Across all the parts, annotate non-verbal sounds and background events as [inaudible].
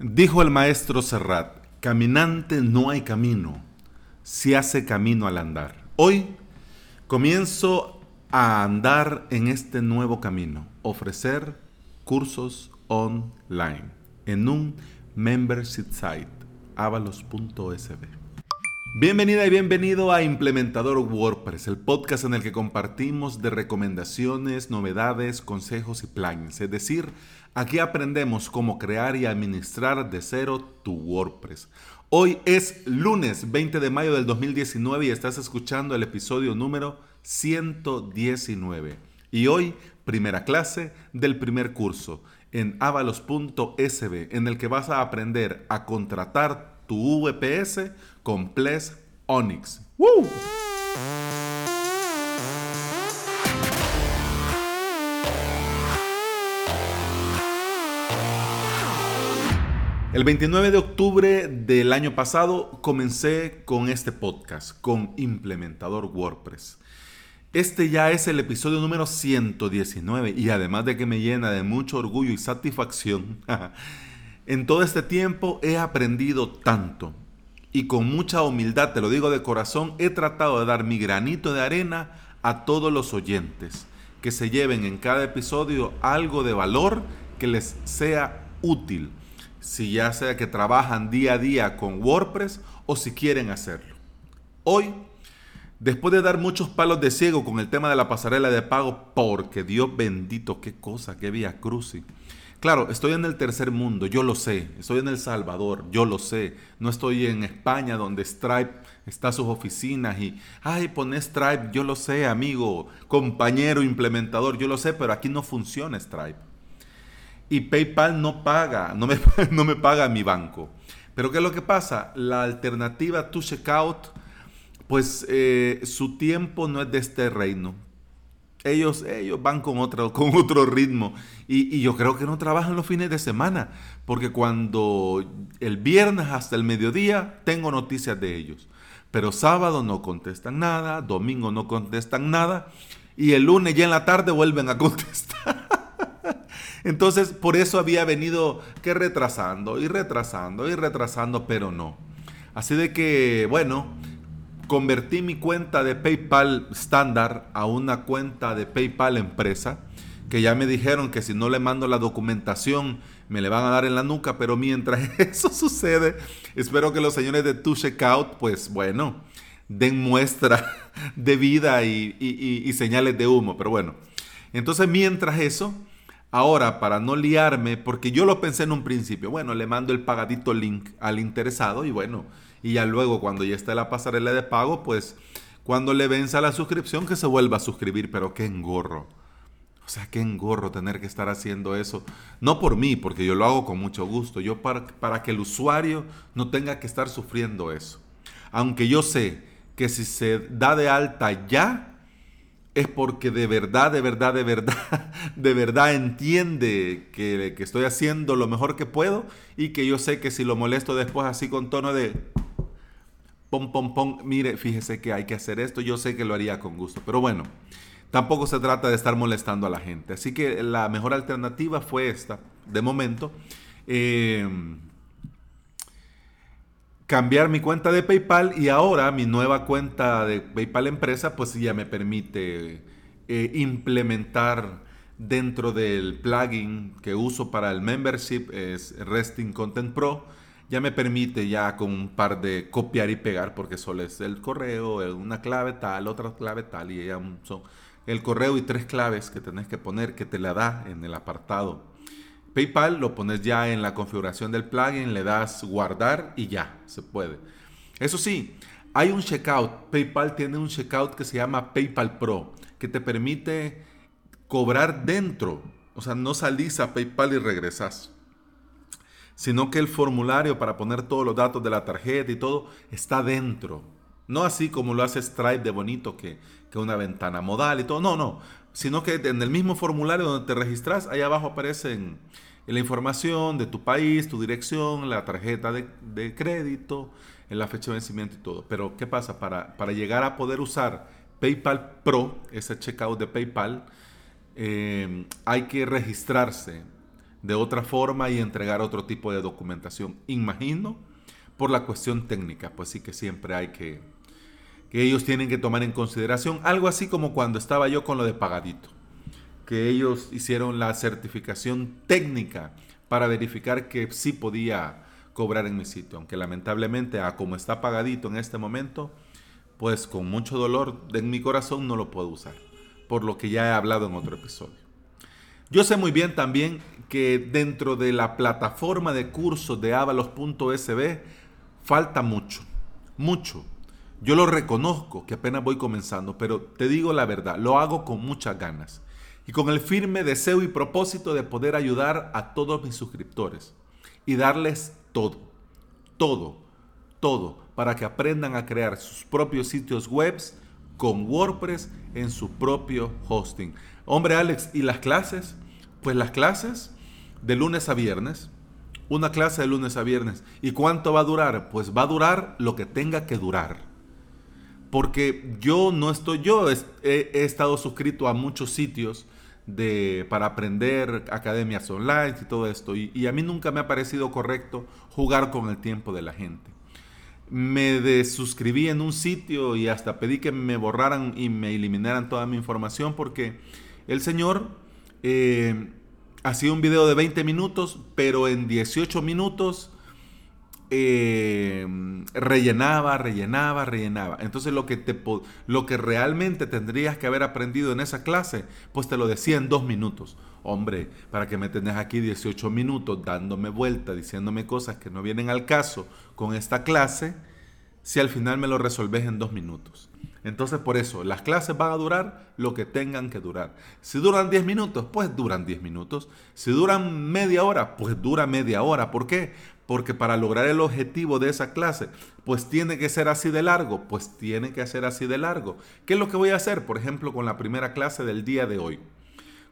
Dijo el maestro Serrat, caminante no hay camino, se hace camino al andar. Hoy comienzo a andar en este nuevo camino, ofrecer cursos online en un membership site, avalos.sb. Bienvenida y bienvenido a Implementador WordPress, el podcast en el que compartimos de recomendaciones, novedades, consejos y plugins. Es decir, aquí aprendemos cómo crear y administrar de cero tu WordPress. Hoy es lunes 20 de mayo del 2019 y estás escuchando el episodio número 119. Y hoy, primera clase del primer curso en avalos.sb, en el que vas a aprender a contratar tu VPS con Ples Onyx. El 29 de octubre del año pasado comencé con este podcast, con Implementador WordPress. Este ya es el episodio número 119 y además de que me llena de mucho orgullo y satisfacción, [laughs] En todo este tiempo he aprendido tanto y con mucha humildad, te lo digo de corazón, he tratado de dar mi granito de arena a todos los oyentes, que se lleven en cada episodio algo de valor que les sea útil, si ya sea que trabajan día a día con WordPress o si quieren hacerlo. Hoy, después de dar muchos palos de ciego con el tema de la pasarela de pago, porque Dios bendito, qué cosa, qué vía cruci Claro, estoy en el tercer mundo, yo lo sé. Estoy en El Salvador, yo lo sé. No estoy en España donde Stripe está sus oficinas y, ay, pone Stripe, yo lo sé, amigo, compañero, implementador, yo lo sé, pero aquí no funciona Stripe. Y PayPal no paga, no me, [laughs] no me paga mi banco. Pero ¿qué es lo que pasa? La alternativa to checkout, pues eh, su tiempo no es de este reino ellos, ellos van con otro, [laughs] con otro ritmo. Y, yo creo que no trabajan los fines de semana, porque cuando el viernes hasta el mediodía tengo noticias de ellos. Pero sábado no contestan nada, domingo no contestan nada, y el lunes ya en la tarde vuelven a [laughs] contestar. Entonces, por eso había venido que retrasando y retrasando y retrasando, pero no. Así de que, bueno, convertí mi cuenta de PayPal estándar a una cuenta de PayPal empresa, que ya me dijeron que si no le mando la documentación me le van a dar en la nuca, pero mientras [laughs] eso sucede, espero que los señores de Tu Checkout, pues bueno, den muestra [laughs] de vida y, y señales de humo, pero bueno. Entonces mientras eso, ahora para no liarme, porque yo lo pensé en un principio, bueno, le mando el pagadito link al interesado y bueno, y ya luego cuando ya esté la pasarela de pago, pues cuando le venza la suscripción que se vuelva a suscribir, pero qué engorro. O sea, qué engorro tener que estar haciendo eso. No por mí, porque yo lo hago con mucho gusto. Yo para, para que el usuario no tenga que estar sufriendo eso. Aunque yo sé que si se da de alta ya, es porque de verdad, de verdad, de verdad, [laughs] de verdad entiende que, que, estoy haciendo lo mejor que puedo y que yo sé que si lo molesto después así con tono de pom, pom, pom, mire, fíjese que hay que hacer esto, yo sé que lo haría con gusto, pero bueno, tampoco se trata de estar molestando a la gente. Así que la mejor alternativa fue esta, de momento. Em, cambiar mi cuenta de PayPal y ahora mi nueva cuenta de PayPal empresa pues ya me permite eh, implementar dentro del plugin que uso para el membership es Resting Content Pro ya me permite ya con un par de copiar y pegar, porque solo es el correo, una clave tal, otra clave tal, y ya son el correo y tres claves que tenés que poner que te la da en el apartado. PayPal lo pones ya en la configuración del plugin, le das guardar y ya, se puede. Eso sí, hay un checkout. PayPal tiene un checkout que se llama PayPal Pro, que te permite cobrar dentro. O sea, no salís a PayPal y regresas sino que el formulario para poner todos los datos de la tarjeta y todo está dentro. No así como lo hace Stripe de bonito, que, que una ventana modal y todo. No, no. Sino que en el mismo formulario donde te registras, ahí abajo aparece la información de tu país, tu dirección, la tarjeta de, crédito, en la fecha de vencimiento y todo. Pero ¿qué pasa? Para, para llegar a poder usar PayPal Pro, ese checkout de PayPal, eh, hay que registrarse de otra forma y entregar otro tipo de documentación. Imagino por la cuestión técnica, pues sí que siempre hay que, que ellos tienen que tomar en consideración, algo así como cuando estaba yo con lo de pagadito, que ellos hicieron la certificación técnica para verificar que sí podía cobrar en mi sitio, aunque lamentablemente a como está pagadito en este momento, pues con mucho dolor en mi corazón no lo puedo usar, por lo que ya he hablado en otro episodio. Yo sé muy bien también que dentro de la plataforma de cursos de avalos.sb falta mucho, mucho. Yo lo reconozco que apenas voy comenzando, pero te digo la verdad, lo hago con muchas ganas y con el firme deseo y propósito de poder ayudar a todos mis suscriptores y darles todo, todo, todo, para que aprendan a crear sus propios sitios web con WordPress en su propio hosting. Hombre Alex, ¿y las clases? Pues las clases de lunes a viernes, una clase de lunes a viernes. ¿Y cuánto va a durar? Pues va a durar lo que tenga que durar. Porque yo no estoy, yo he, estado suscrito a muchos sitios de, para aprender academias online y todo esto. Y, a mí nunca me ha parecido correcto jugar con el tiempo de la gente. Me desuscribí en un sitio y hasta pedí que me borraran y me eliminaran toda mi información porque el señor eh, hacía un video de 20 minutos, pero en 18 minutos eh, rellenaba, rellenaba, rellenaba. Entonces lo que, te, lo que realmente tendrías que haber aprendido en esa clase, pues te lo decía en dos minutos. Hombre, para que me tenés aquí 18 minutos dándome vuelta, diciéndome cosas que no vienen al caso con esta clase, si al final me lo resolves en dos minutos. Entonces por eso, las clases van a durar lo que tengan que durar. Si duran 10 minutos, pues duran 10 minutos. Si duran media hora, pues dura media hora. ¿Por qué? Porque para lograr el objetivo de esa clase, pues tiene que ser así de largo, pues tiene que ser así de largo. ¿Qué es lo que voy a hacer? Por ejemplo, con la primera clase del día de hoy.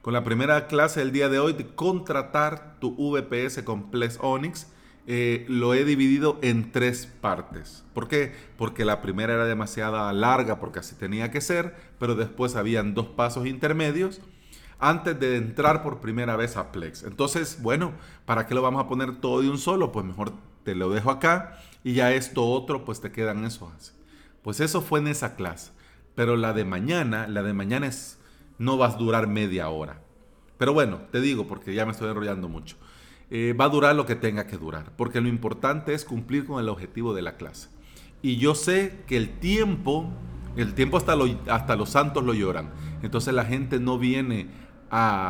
Con la primera clase del día de hoy de contratar tu VPS Complex Onyx eh, lo he dividido en tres partes. ¿Por qué? Porque la primera era demasiado larga porque así tenía que ser, pero después habían dos pasos intermedios antes de entrar por primera vez a Plex. Entonces, bueno, ¿para qué lo vamos a poner todo de un solo? Pues mejor te lo dejo acá y ya esto otro, pues te quedan eso así. Pues eso fue en esa clase. Pero la de mañana, la de mañana es, no vas a durar media hora. Pero bueno, te digo porque ya me estoy enrollando mucho. Eh, va a durar lo que tenga que durar, porque lo importante es cumplir con el objetivo de la clase. Y yo sé que el tiempo, el tiempo hasta, hasta los santos lo lloran. Entonces la gente no viene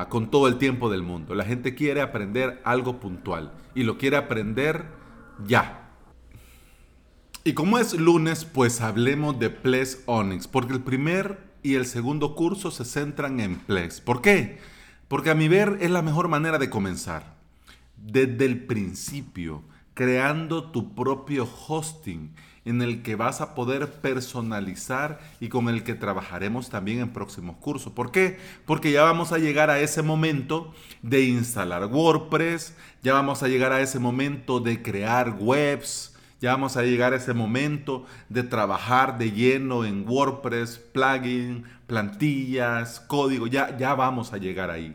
con todo el tiempo del mundo. La gente quiere aprender algo puntual y lo quiere aprender ya. Y como es lunes, pues hablemos de Plex Onyx, porque el primer y el segundo curso se centran en Plex. ¿Por qué? Porque a mi ver es la mejor manera de comenzar desde el principio, creando tu propio hosting en el que vas a poder personalizar y con el que trabajaremos también en próximos cursos. ¿Por qué? Porque ya vamos a llegar a ese momento de instalar WordPress, ya vamos a llegar a ese momento de crear webs, ya vamos a llegar a ese momento de trabajar de lleno en WordPress, plugin, plantillas, código, ya, ya vamos a llegar ahí.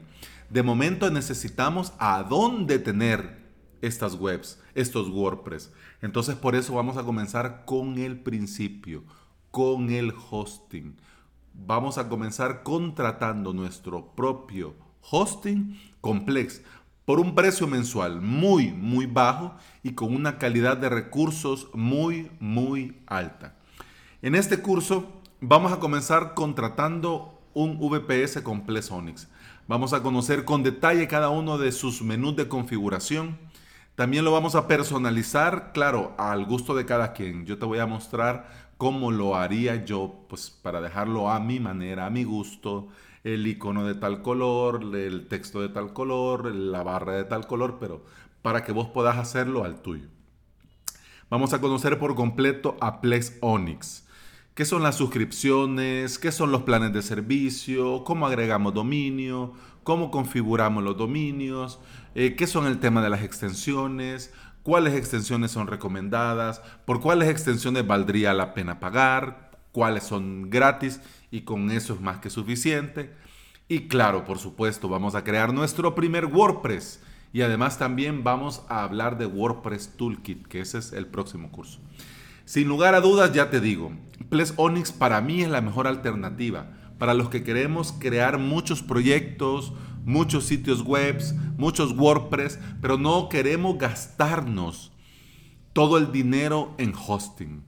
De momento necesitamos a dónde tener estas webs, estos WordPress. Entonces por eso vamos a comenzar con el principio, con el hosting. Vamos a comenzar contratando nuestro propio hosting complex por un precio mensual muy, muy bajo y con una calidad de recursos muy, muy alta. En este curso vamos a comenzar contratando un VPS Complex Onyx. Vamos a conocer con detalle cada uno de sus menús de configuración. También lo vamos a personalizar, claro, al gusto de cada quien. Yo te voy a mostrar cómo lo haría yo, pues para dejarlo a mi manera, a mi gusto. El icono de tal color, el texto de tal color, la barra de tal color, pero para que vos puedas hacerlo al tuyo. Vamos a conocer por completo a Plex Onyx qué son las suscripciones, qué son los planes de servicio, cómo agregamos dominio, cómo configuramos los dominios, eh, qué son el tema de las extensiones, cuáles extensiones son recomendadas, por cuáles extensiones valdría la pena pagar, cuáles son gratis y con eso es más que suficiente. Y claro, por supuesto, vamos a crear nuestro primer WordPress. Y además también vamos a hablar de WordPress Toolkit, que ese es el próximo curso. Sin lugar a dudas, ya te digo, Ples Onyx para mí es la mejor alternativa. Para los que queremos crear muchos proyectos, muchos sitios web, muchos WordPress, pero no queremos gastarnos todo el dinero en hosting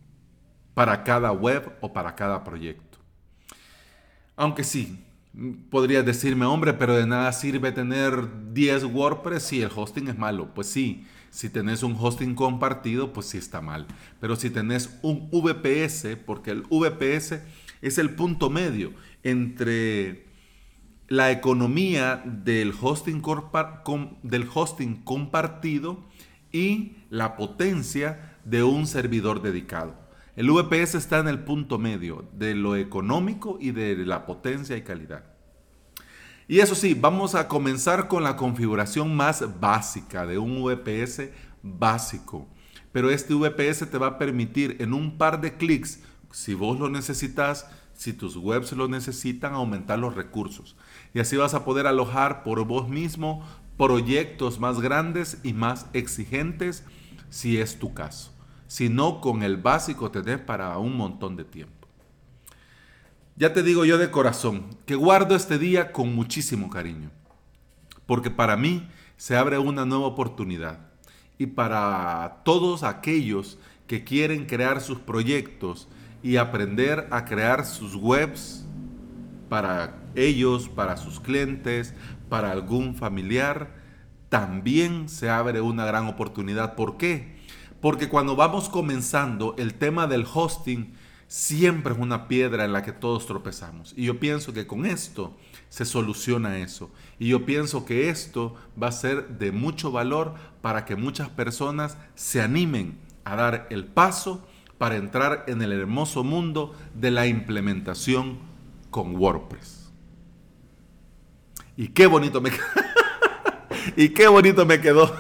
para cada web o para cada proyecto. Aunque sí, podrías decirme, hombre, pero de nada sirve tener 10 WordPress si el hosting es malo. Pues sí, si tenés un hosting compartido, pues sí está mal. Pero si tenés un VPS, porque el VPS es el punto medio entre la economía del hosting, del hosting compartido y la potencia de un servidor dedicado. El VPS está en el punto medio de lo económico y de la potencia y calidad. Y eso sí, vamos a comenzar con la configuración más básica de un VPS básico. Pero este VPS te va a permitir en un par de clics, si vos lo necesitas, si tus webs lo necesitan, aumentar los recursos. Y así vas a poder alojar por vos mismo proyectos más grandes y más exigentes si es tu caso. Si no, con el básico tenés para un montón de tiempo. Ya te digo yo de corazón que guardo este día con muchísimo cariño, porque para mí se abre una nueva oportunidad y para todos aquellos que quieren crear sus proyectos y aprender a crear sus webs para ellos, para sus clientes, para algún familiar, también se abre una gran oportunidad. ¿Por qué? Porque cuando vamos comenzando, el tema del hosting siempre es una piedra en la que todos tropezamos. Y yo pienso que con esto se soluciona eso. Y yo pienso que esto va a ser de mucho valor para que muchas personas se animen a dar el paso para entrar en el hermoso mundo de la implementación con WordPress. Y qué bonito me [laughs] y qué bonito me quedó.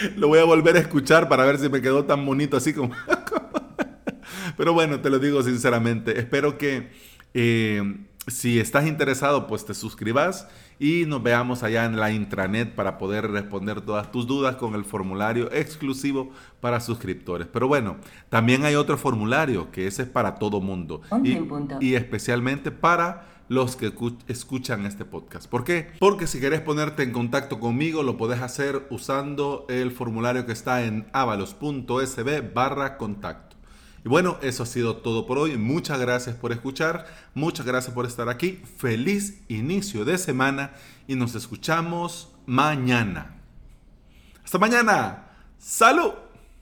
[laughs] lo voy a volver a escuchar para ver si me quedó tan bonito así como [laughs] Pero bueno, te lo digo sinceramente, espero que eh, si estás interesado, pues te suscribas y nos veamos allá en la intranet para poder responder todas tus dudas con el formulario exclusivo para suscriptores. Pero bueno, también hay otro formulario que ese es para todo mundo y, y, especialmente para los que escuchan este podcast. ¿Por qué? Porque si querés ponerte en contacto conmigo, lo podés hacer usando el formulario que está en avalos.sb barra contacto. Y bueno, eso ha sido todo por hoy. Muchas gracias por escuchar, muchas gracias por estar aquí. Feliz inicio de semana y nos escuchamos mañana. Hasta mañana. Salud.